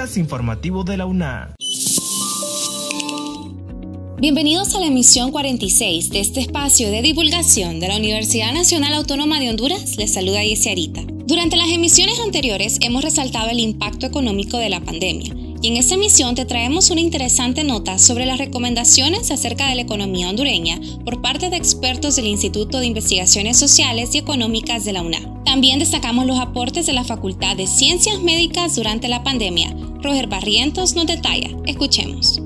podcast informativo de la UNA. Bienvenidos a la emisión 46 de este espacio de divulgación de la Universidad Nacional Autónoma de Honduras. Les saluda Arita. Durante las emisiones anteriores hemos resaltado el impacto económico de la pandemia y en esta emisión te traemos una interesante nota sobre las recomendaciones acerca de la economía hondureña por parte de expertos del Instituto de Investigaciones Sociales y Económicas de la UNA. También destacamos los aportes de la Facultad de Ciencias Médicas durante la pandemia. Roger Barrientos nos detalla. Escuchemos.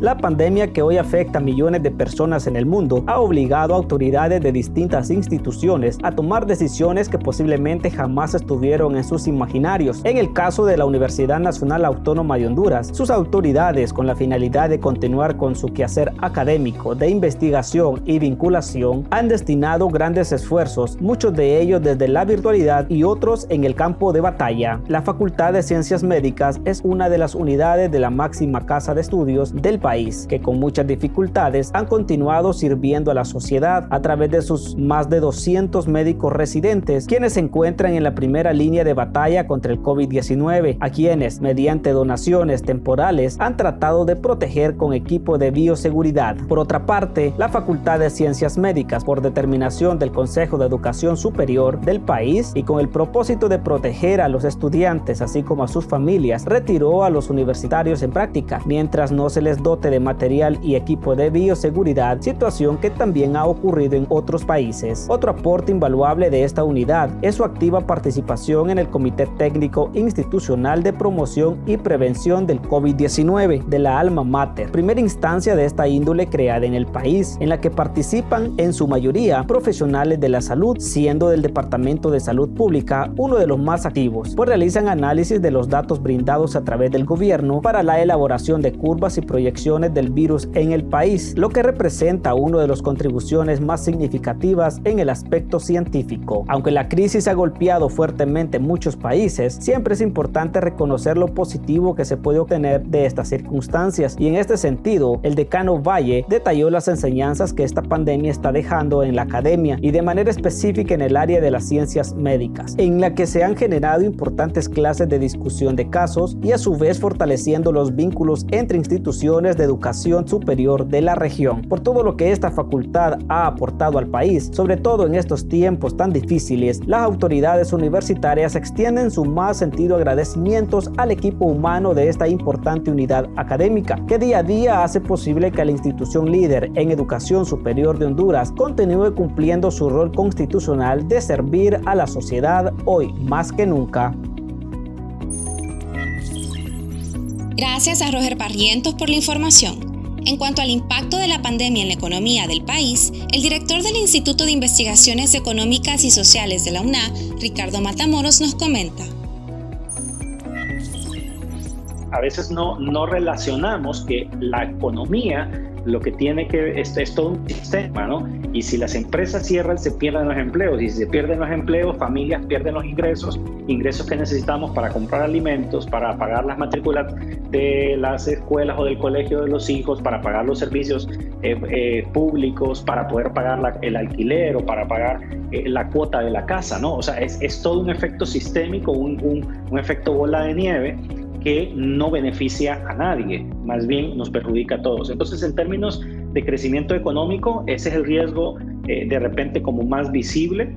La pandemia que hoy afecta a millones de personas en el mundo ha obligado a autoridades de distintas instituciones a tomar decisiones que posiblemente jamás estuvieron en sus imaginarios. En el caso de la Universidad Nacional Autónoma de Honduras, sus autoridades, con la finalidad de continuar con su quehacer académico, de investigación y vinculación, han destinado grandes esfuerzos, muchos de ellos desde la virtualidad y otros en el campo de batalla. La Facultad de Ciencias Médicas es una de las unidades de la máxima casa de estudios del país país, que con muchas dificultades han continuado sirviendo a la sociedad a través de sus más de 200 médicos residentes, quienes se encuentran en la primera línea de batalla contra el COVID-19, a quienes, mediante donaciones temporales, han tratado de proteger con equipo de bioseguridad. Por otra parte, la Facultad de Ciencias Médicas, por determinación del Consejo de Educación Superior del país y con el propósito de proteger a los estudiantes así como a sus familias, retiró a los universitarios en práctica, mientras no se les dota de material y equipo de bioseguridad, situación que también ha ocurrido en otros países. Otro aporte invaluable de esta unidad es su activa participación en el Comité Técnico Institucional de Promoción y Prevención del COVID-19 de la Alma Mater, primera instancia de esta índole creada en el país, en la que participan en su mayoría profesionales de la salud, siendo del Departamento de Salud Pública uno de los más activos, pues realizan análisis de los datos brindados a través del gobierno para la elaboración de curvas y proyecciones del virus en el país, lo que representa una de las contribuciones más significativas en el aspecto científico. Aunque la crisis ha golpeado fuertemente muchos países, siempre es importante reconocer lo positivo que se puede obtener de estas circunstancias y en este sentido, el decano Valle detalló las enseñanzas que esta pandemia está dejando en la academia y de manera específica en el área de las ciencias médicas, en la que se han generado importantes clases de discusión de casos y a su vez fortaleciendo los vínculos entre instituciones de educación superior de la región, por todo lo que esta facultad ha aportado al país, sobre todo en estos tiempos tan difíciles, las autoridades universitarias extienden su más sentido agradecimientos al equipo humano de esta importante unidad académica, que día a día hace posible que la institución líder en educación superior de Honduras continúe cumpliendo su rol constitucional de servir a la sociedad hoy más que nunca. Gracias a Roger Barrientos por la información. En cuanto al impacto de la pandemia en la economía del país, el director del Instituto de Investigaciones Económicas y Sociales de la UNA, Ricardo Matamoros, nos comenta. A veces no, no relacionamos que la economía lo que tiene que, es, es todo un sistema, ¿no? Y si las empresas cierran, se pierden los empleos. Y si se pierden los empleos, familias pierden los ingresos, ingresos que necesitamos para comprar alimentos, para pagar las matrículas de las escuelas o del colegio de los hijos, para pagar los servicios eh, eh, públicos, para poder pagar el alquiler o para pagar eh, la cuota de la casa, ¿no? O sea, es, es todo un efecto sistémico, un, un, un efecto bola de nieve que no beneficia a nadie, más bien nos perjudica a todos. Entonces, en términos de crecimiento económico, ese es el riesgo eh, de repente como más visible.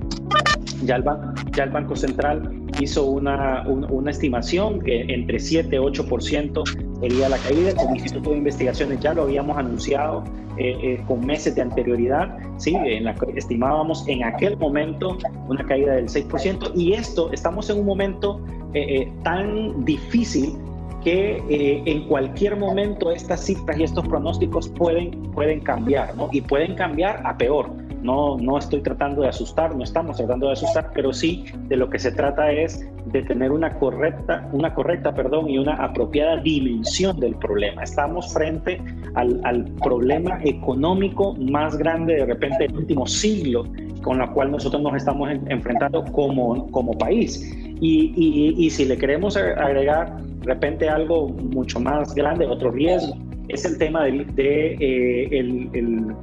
Ya el, ya el Banco Central hizo una, una estimación que entre 7 y 8% sería la caída. Como Instituto de Investigaciones ya lo habíamos anunciado eh, eh, con meses de anterioridad, ¿sí? en la estimábamos en aquel momento una caída del 6%. Y esto, estamos en un momento eh, tan difícil que en cualquier momento estas cifras y estos pronósticos pueden, pueden cambiar, ¿no? Y pueden cambiar a peor. No, no estoy tratando de asustar, no estamos tratando de asustar, pero sí de lo que se trata es de tener una correcta, una correcta perdón, y una apropiada dimensión del problema. Estamos frente al, al problema económico más grande de repente del último siglo con la cual nosotros nos estamos enfrentando como, como país. Y, y, y, si le queremos agregar de repente algo mucho más grande, otro riesgo, es el tema de, de eh, el, el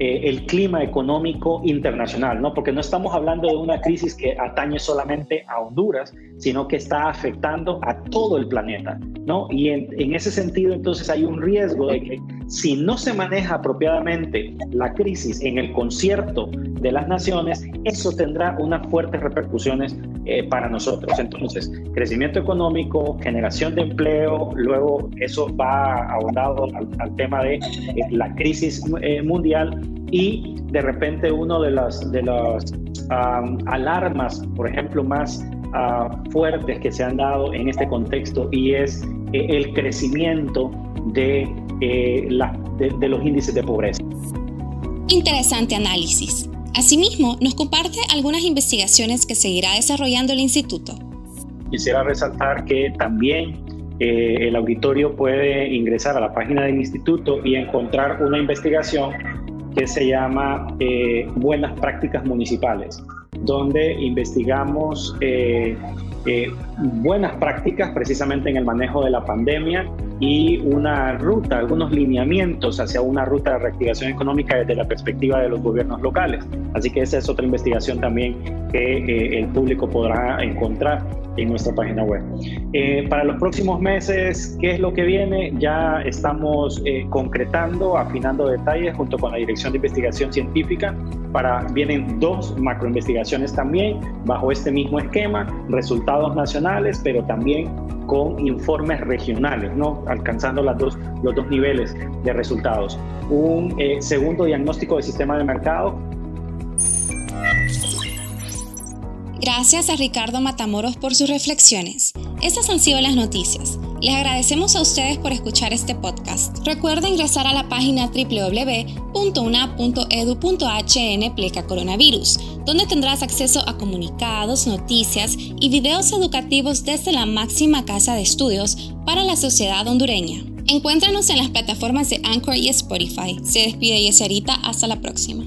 eh, el clima económico internacional, ¿no? Porque no estamos hablando de una crisis que atañe solamente a Honduras, sino que está afectando a todo el planeta, ¿no? Y en, en ese sentido, entonces hay un riesgo de que si no se maneja apropiadamente la crisis en el concierto de las naciones, eso tendrá unas fuertes repercusiones eh, para nosotros. Entonces, crecimiento económico, generación de empleo, luego eso va abonado al, tema de eh, la crisis eh, mundial y de repente uno de las, de las alarmas, por ejemplo, más ah, fuertes que se han dado en este contexto y es el crecimiento de, la, de los índices de pobreza. Interesante análisis. Asimismo, nos comparte algunas investigaciones que seguirá desarrollando el instituto. Quisiera resaltar que también eh, el auditorio puede ingresar a la página del instituto y encontrar una investigación que se llama eh, Buenas Prácticas Municipales, donde investigamos eh, buenas prácticas precisamente en el manejo de la pandemia y una ruta, algunos lineamientos hacia una ruta de reactivación económica desde la perspectiva de los gobiernos locales. Así que esa es otra investigación también que eh, el público podrá encontrar en nuestra página web. Eh, para los próximos meses, ¿qué es lo que viene? Ya estamos eh, concretando, afinando detalles junto con la Dirección de Investigación Científica. Para, vienen dos macroinvestigaciones también bajo este mismo esquema, resultados nacionales, pero también con informes regionales, ¿no? alcanzando las dos, los dos niveles de resultados. Un eh, segundo diagnóstico de sistema de mercado Gracias a Ricardo Matamoros por sus reflexiones. Estas han sido las noticias. Les agradecemos a ustedes por escuchar este podcast. Recuerda ingresar a la página www.una.edu.hn pleca coronavirus, donde tendrás acceso a comunicados, noticias y videos educativos desde la máxima casa de estudios para la sociedad hondureña. Encuéntranos en las plataformas de Anchor y Spotify. Se despide Yeserita, hasta la próxima.